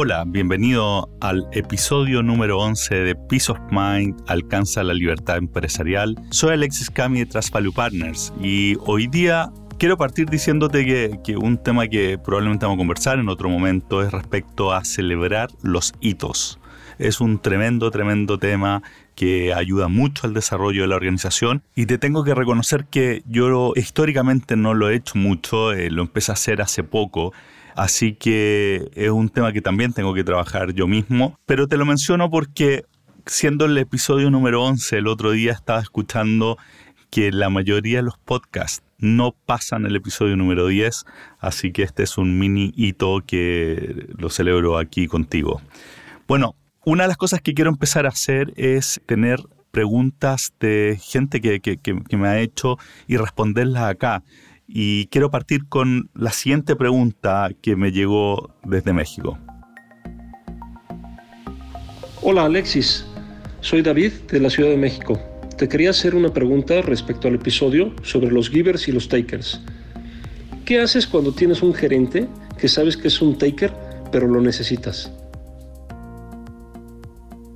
Hola, bienvenido al episodio número 11 de Peace of Mind Alcanza la Libertad Empresarial. Soy Alexis Cami de Trust Value Partners y hoy día quiero partir diciéndote que, que, un tema que probablemente vamos a conversar en otro momento es respecto a celebrar los hitos. Es un tremendo, tremendo tema que ayuda mucho al desarrollo de la organización y te tengo que reconocer que yo históricamente no lo he hecho mucho, eh, lo empecé a hacer hace poco Así que es un tema que también tengo que trabajar yo mismo, pero te lo menciono porque siendo el episodio número 11, el otro día estaba escuchando que la mayoría de los podcasts no pasan el episodio número 10, así que este es un mini hito que lo celebro aquí contigo. Bueno, una de las cosas que quiero empezar a hacer es tener preguntas de gente que, que me ha hecho y responderlas acá. Y quiero partir con la siguiente pregunta que me llegó desde México. Hola Alexis, soy David de la Ciudad de México. Te quería hacer una pregunta respecto al episodio sobre los givers y los takers. ¿Qué haces cuando tienes un gerente que sabes que es un taker pero lo necesitas?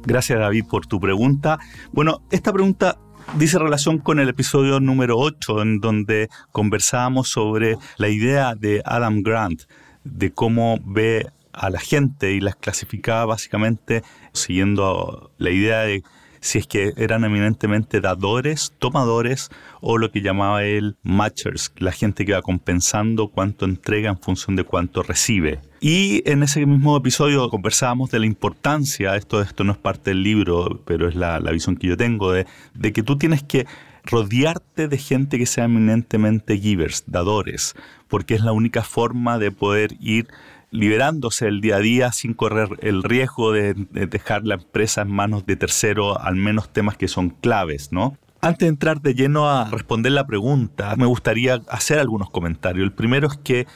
Gracias David por tu pregunta. Bueno, esta pregunta dice relación con el episodio número 8, en donde conversábamos sobre la idea de Adam Grant, de cómo ve a la gente y las clasificaba básicamente siguiendo la idea de si es que eran eminentemente dadores, tomadores o lo que llamaba él matchers, la gente que va compensando cuánto entrega en función de cuánto recibe. Y en ese mismo episodio conversábamos de la importancia, esto, esto no es parte del libro, pero es la, visión que yo tengo, de, de que tú tienes que rodearte de gente que sea eminentemente givers, dadores, porque es la única forma de poder ir liberándose el día a día sin correr el riesgo de, dejar la empresa en manos de terceros, al menos temas que son claves, ¿no? Antes de entrar de lleno a responder la pregunta, me gustaría hacer algunos comentarios. El primero es que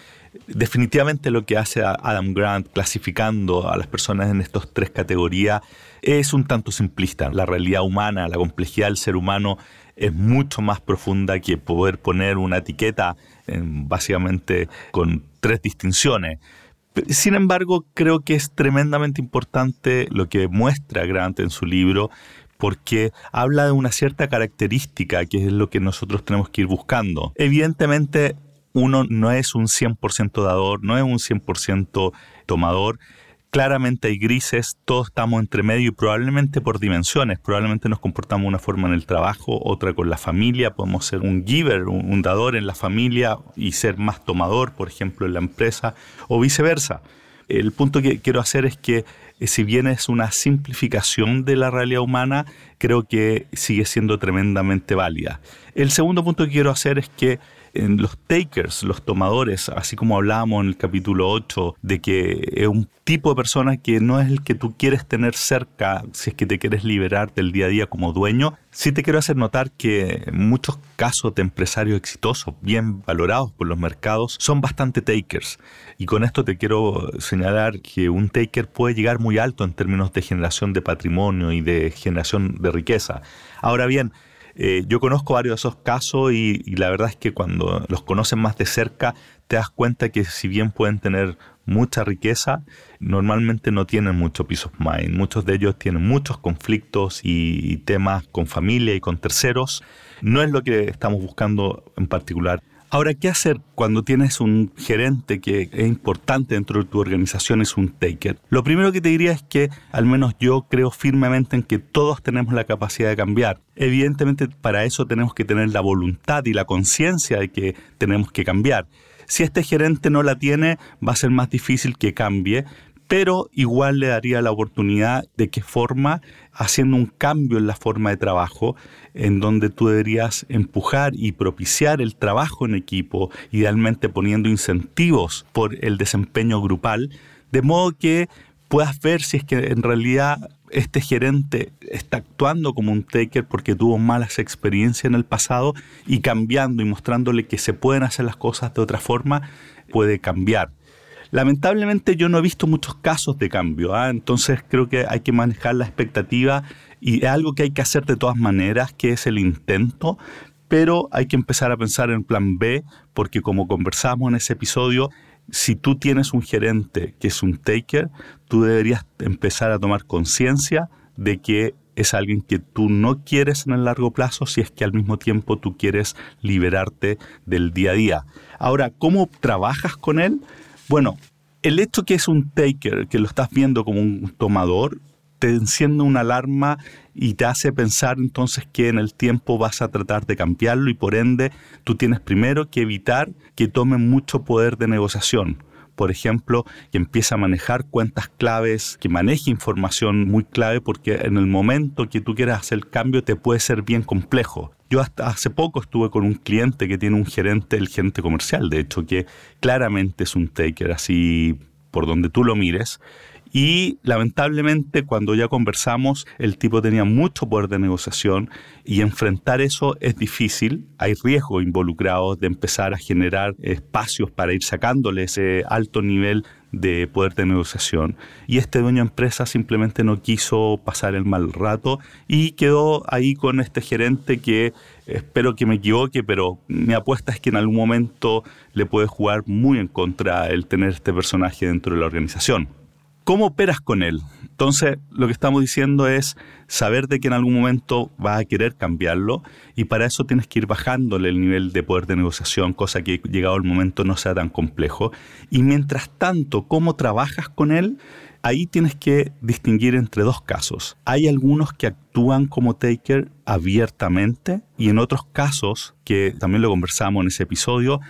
definitivamente lo que hace Adam Grant clasificando a las personas en estas tres categorías es un tanto simplista. La realidad humana, la complejidad del ser humano es mucho más profunda que poder poner una etiqueta básicamente con tres distinciones. Sin embargo, creo que es tremendamente importante lo que muestra Grant en su libro, porque habla de una cierta característica que es lo que nosotros tenemos que ir buscando. Evidentemente, uno no es un 100% dador, no es un 100% tomador, claramente hay grises, todos estamos entre medio y probablemente por dimensiones, probablemente nos comportamos una forma en el trabajo, otra con la familia, podemos ser un giver, un, dador en la familia y ser más tomador, por ejemplo, en la empresa, o viceversa. El punto que quiero hacer es que eh, si bien es una simplificación de la realidad humana, creo que sigue siendo tremendamente válida. El segundo punto que quiero hacer es que los takers, los tomadores, así como hablábamos en el capítulo 8, de que es un tipo de persona que no es el que tú quieres tener cerca si es que te quieres liberar del día a día como dueño, sí te quiero hacer notar que muchos casos de empresarios exitosos, bien valorados por los mercados, son bastante takers. Y con esto te quiero señalar que un taker puede llegar muy alto en términos de generación de patrimonio y de generación de riqueza. Ahora bien, eh, yo conozco varios de esos casos y, la verdad es que cuando los conocen más de cerca te das cuenta que si bien pueden tener mucha riqueza, normalmente no tienen mucho peace of mind. Muchos de ellos tienen muchos conflictos y temas con familia y con terceros. No es lo que estamos buscando en particular. Ahora, ¿qué hacer cuando tienes un gerente que es importante dentro de tu organización, es un taker? Lo primero que te diría es que al menos yo creo firmemente en que todos tenemos la capacidad de cambiar. Evidentemente para eso tenemos que tener la voluntad y la conciencia de que tenemos que cambiar. Si este gerente no la tiene, va a ser más difícil que cambie, pero igual le daría la oportunidad de qué forma, haciendo un cambio en la forma de trabajo, en donde tú deberías empujar y propiciar el trabajo en equipo, idealmente poniendo incentivos por el desempeño grupal, de modo que puedas ver si es que en realidad este gerente está actuando como un taker porque tuvo malas experiencias en el pasado y cambiando y mostrándole que se pueden hacer las cosas de otra forma, puede cambiar. Lamentablemente yo no he visto muchos casos de cambio, ¿ah? entonces creo que hay que manejar la expectativa y es algo que hay que hacer de todas maneras, que es el intento, pero hay que empezar a pensar en plan B, porque como conversamos en ese episodio, si tú tienes un gerente que es un taker, tú deberías empezar a tomar conciencia de que es alguien que tú no quieres en el largo plazo si es que al mismo tiempo tú quieres liberarte del día a día. Ahora, ¿cómo trabajas con él? Bueno, el hecho que es un taker, que lo estás viendo como un tomador, te enciende una alarma y te hace pensar entonces que en el tiempo vas a tratar de cambiarlo y por ende tú tienes primero que evitar que tome mucho poder de negociación. Por ejemplo, que empiece a manejar cuentas claves, que maneje información muy clave, porque en el momento que tú quieras hacer el cambio te puede ser bien complejo. Yo hasta hace poco estuve con un cliente que tiene un gerente, el gerente comercial, de hecho, que claramente es un taker, así por donde tú lo mires, y lamentablemente cuando ya conversamos, el tipo tenía mucho poder de negociación y enfrentar eso es difícil. Hay riesgo involucrado de empezar a generar espacios para ir sacándole ese alto nivel de poder de negociación. Y este dueño de empresa simplemente no quiso pasar el mal rato y quedó ahí con este gerente que espero que me equivoque, pero mi apuesta es que en algún momento le puede jugar muy en contra el tener este personaje dentro de la organización. ¿Cómo operas con él? Entonces, lo que estamos diciendo es saber de que en algún momento vas a querer cambiarlo y para eso tienes que ir bajándole el nivel de poder de negociación, cosa que llegado el momento no sea tan complejo. Y mientras tanto, ¿cómo trabajas con él? Ahí tienes que distinguir entre dos casos. Hay algunos que actúan como taker abiertamente y en otros casos, que también lo conversamos en ese episodio,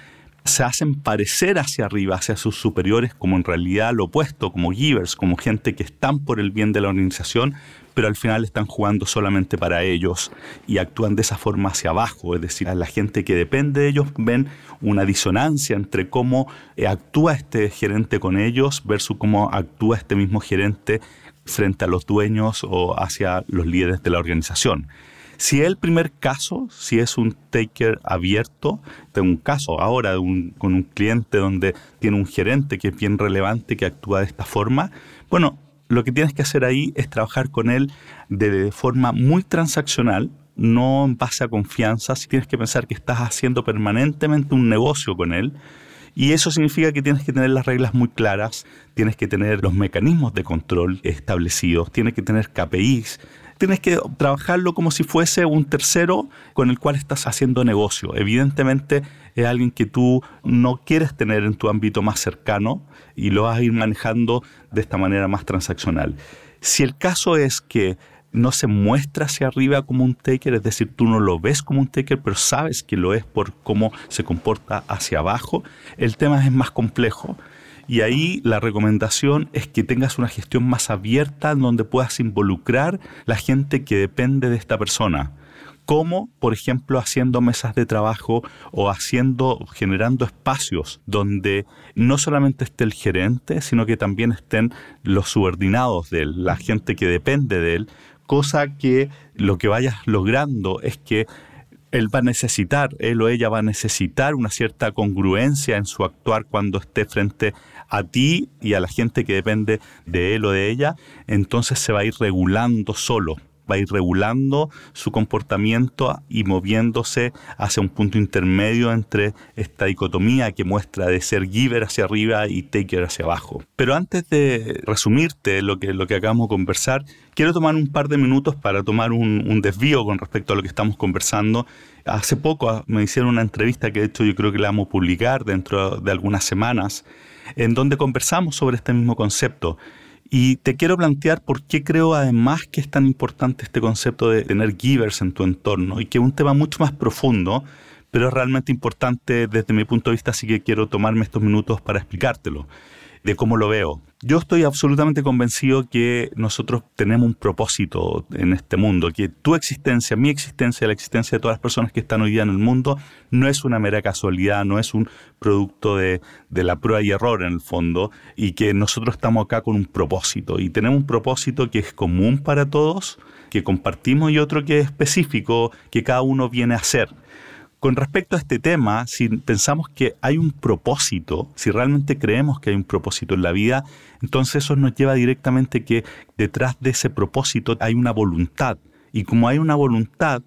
se hacen parecer hacia arriba, hacia sus superiores, como en realidad lo opuesto, como givers, como gente que están por el bien de la organización, pero al final están jugando solamente para ellos y actúan de esa forma hacia abajo, es decir, a la gente que depende de ellos ven una disonancia entre cómo eh, actúa este gerente con ellos versus cómo actúa este mismo gerente frente a los dueños o hacia los líderes de la organización. Si es el primer caso, si es un taker abierto, tengo un caso ahora con un cliente donde tiene un gerente que es bien relevante que actúa de esta forma, bueno, lo que tienes que hacer ahí es trabajar con él de forma muy transaccional, no en base a confianza, si tienes que pensar que estás haciendo permanentemente un negocio con él. Y eso significa que tienes que tener las reglas muy claras, tienes que tener los mecanismos de control establecidos, tienes que tener KPIs, tienes que trabajarlo como si fuese un tercero con el cual estás haciendo negocio. Evidentemente es alguien que tú no quieres tener en tu ámbito más cercano y lo vas a ir manejando de esta manera más transaccional. Si el caso es que no se muestra hacia arriba como un taker, es decir, tú no lo ves como un taker, pero sabes que lo es por cómo se comporta hacia abajo, el tema es más complejo y ahí la recomendación es que tengas una gestión más abierta en donde puedas involucrar la gente que depende de esta persona. Como por ejemplo haciendo mesas de trabajo o haciendo generando espacios donde no solamente esté el gerente, sino que también estén los subordinados de él, la gente que depende de él, cosa que lo que vayas logrando es que él va a necesitar, él o ella va a necesitar una cierta congruencia en su actuar cuando esté frente a ti y a la gente que depende de él o de ella, entonces se va a ir regulando solo va a ir regulando su comportamiento y moviéndose hacia un punto intermedio entre esta dicotomía que muestra de ser giver hacia arriba y taker hacia abajo. Pero antes de resumirte lo que, lo que acabamos de conversar, quiero tomar un par de minutos para tomar un, un desvío con respecto a lo que estamos conversando Hace poco me hicieron una entrevista que de hecho yo creo que la vamos a publicar dentro de algunas semanas, en donde conversamos sobre este mismo concepto. Y te quiero plantear por qué creo además que es tan importante este concepto de tener givers en tu entorno y que es un tema mucho más profundo, pero es realmente importante desde mi punto de vista, así que quiero tomarme estos minutos para explicártelo de cómo lo veo. Yo estoy absolutamente convencido que nosotros tenemos un propósito en este mundo, que tu existencia, mi existencia, la existencia de todas las personas que están hoy día en el mundo, no es una mera casualidad, no es un producto de, de la prueba y error en el fondo, y que nosotros estamos acá con un propósito, y tenemos un propósito que es común para todos, que compartimos, y otro que es específico, que cada uno viene a hacer. Con respecto a este tema, si pensamos que hay un propósito, si realmente creemos que hay un propósito en la vida, entonces eso nos lleva directamente que detrás de ese propósito hay una voluntad. Y como hay una voluntad,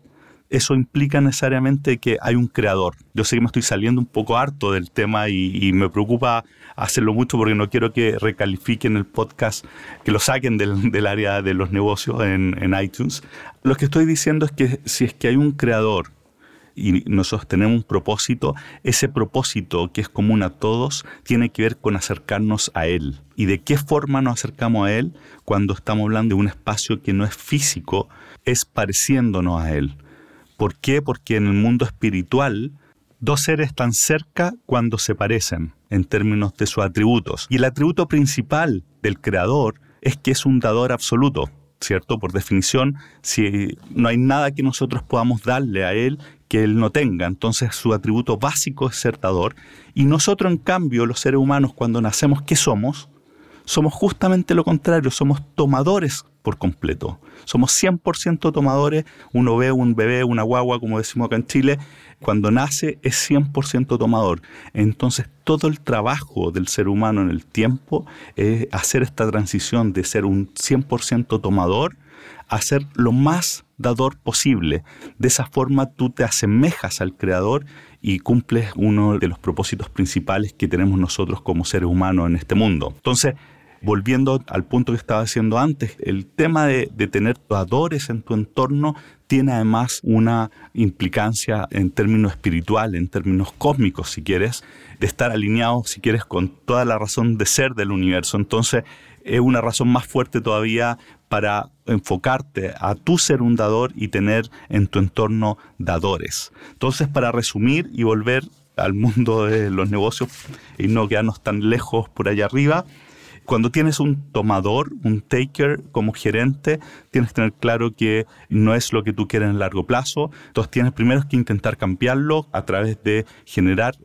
eso implica necesariamente que hay un creador. Yo sé que me estoy saliendo un poco harto del tema y, me preocupa hacerlo mucho porque no quiero que recalifiquen el podcast, que lo saquen del, área de los negocios en, en iTunes. Lo que estoy diciendo es que si es que hay un creador y nosotros tenemos un propósito, ese propósito que es común a todos tiene que ver con acercarnos a Él. ¿Y de qué forma nos acercamos a Él? Cuando estamos hablando de un espacio que no es físico, es pareciéndonos a Él. ¿Por qué? Porque en el mundo espiritual dos seres están cerca cuando se parecen en términos de sus atributos. Y el atributo principal del Creador es que es un dador absoluto. ¿cierto? Por definición, si no hay nada que nosotros podamos darle a Él que Él no tenga, entonces su atributo básico es ser dador. Y nosotros, en cambio, los seres humanos, cuando nacemos, ¿qué somos? Somos justamente lo contrario, somos tomadores por completo. Somos 100% tomadores. Uno ve un bebé, una guagua, como decimos acá en Chile, cuando nace es 100% tomador. Entonces todo el trabajo del ser humano en el tiempo es hacer esta transición de ser un 100% tomador a ser lo más dador posible. De esa forma tú te asemejas al Creador y cumples uno de los propósitos principales que tenemos nosotros como seres humanos en este mundo. Entonces, volviendo al punto que estaba diciendo antes, el tema de, tener dadores en tu entorno tiene además una implicancia en términos espirituales, en términos cósmicos, si quieres, de estar alineado, si quieres, con toda la razón de ser del universo. Entonces, es una razón más fuerte todavía para enfocarte a tu ser un dador y tener en tu entorno dadores. Entonces, para resumir y volver al mundo de los negocios y no quedarnos tan lejos por allá arriba, cuando tienes un tomador, un taker como gerente, tienes que tener claro que no es lo que tú quieres en largo plazo. Entonces tienes primero que intentar cambiarlo a través de generar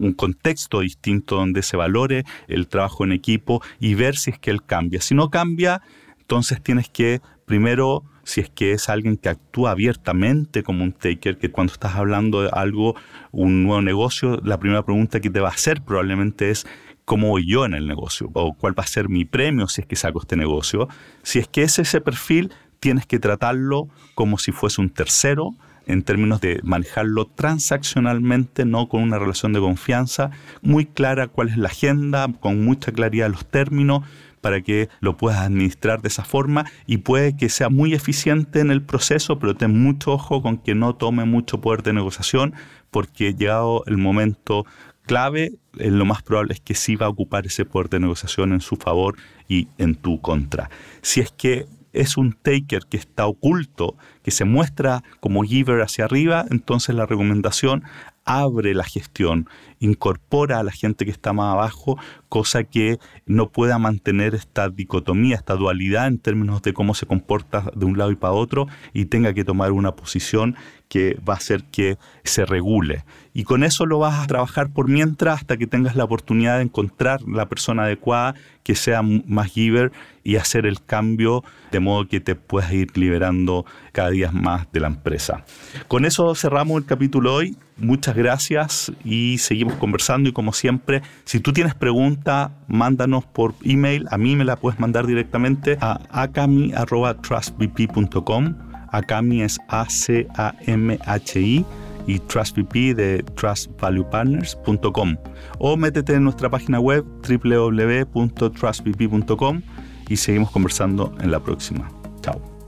un contexto distinto donde se valore el trabajo en equipo y ver si es que él cambia. Si no cambia, entonces tienes que primero si es que es alguien que actúa abiertamente como un taker, que cuando estás hablando de algo, un nuevo negocio, la primera pregunta que te va a hacer probablemente es cómo voy yo en el negocio o cuál va a ser mi premio si es que saco este negocio. Si es que es ese perfil, tienes que tratarlo como si fuese un tercero en términos de manejarlo transaccionalmente, no con una relación de confianza, muy clara cuál es la agenda, con mucha claridad los términos, para que lo puedas administrar de esa forma y puede que sea muy eficiente en el proceso, pero ten mucho ojo con que no tome mucho poder de negociación, porque llegado el momento clave, eh, lo más probable es que sí va a ocupar ese poder de negociación en su favor y en tu contra. Si es que es un taker que está oculto, que se muestra como giver hacia arriba, entonces la recomendación abre la gestión, incorpora a la gente que está más abajo, cosa que no pueda mantener esta dicotomía, esta dualidad en términos de cómo se comporta de un lado y para otro y tenga que tomar una posición que va a hacer que se regule. Y con eso lo vas a trabajar por mientras hasta que tengas la oportunidad de encontrar la persona adecuada que sea más giver y hacer el cambio de modo que te puedas ir liberando cada día más de la empresa. Con eso cerramos el capítulo hoy. Muchas gracias y seguimos conversando y como siempre, si tú tienes pregunta, mándanos por email. A mí me la puedes mandar directamente a acami.trustbp.com Acami es A-C-A-M-H-I y TrustVP de trustvaluepartners.com o métete en nuestra página web www.trustvp.com y seguimos conversando en la próxima. Chao.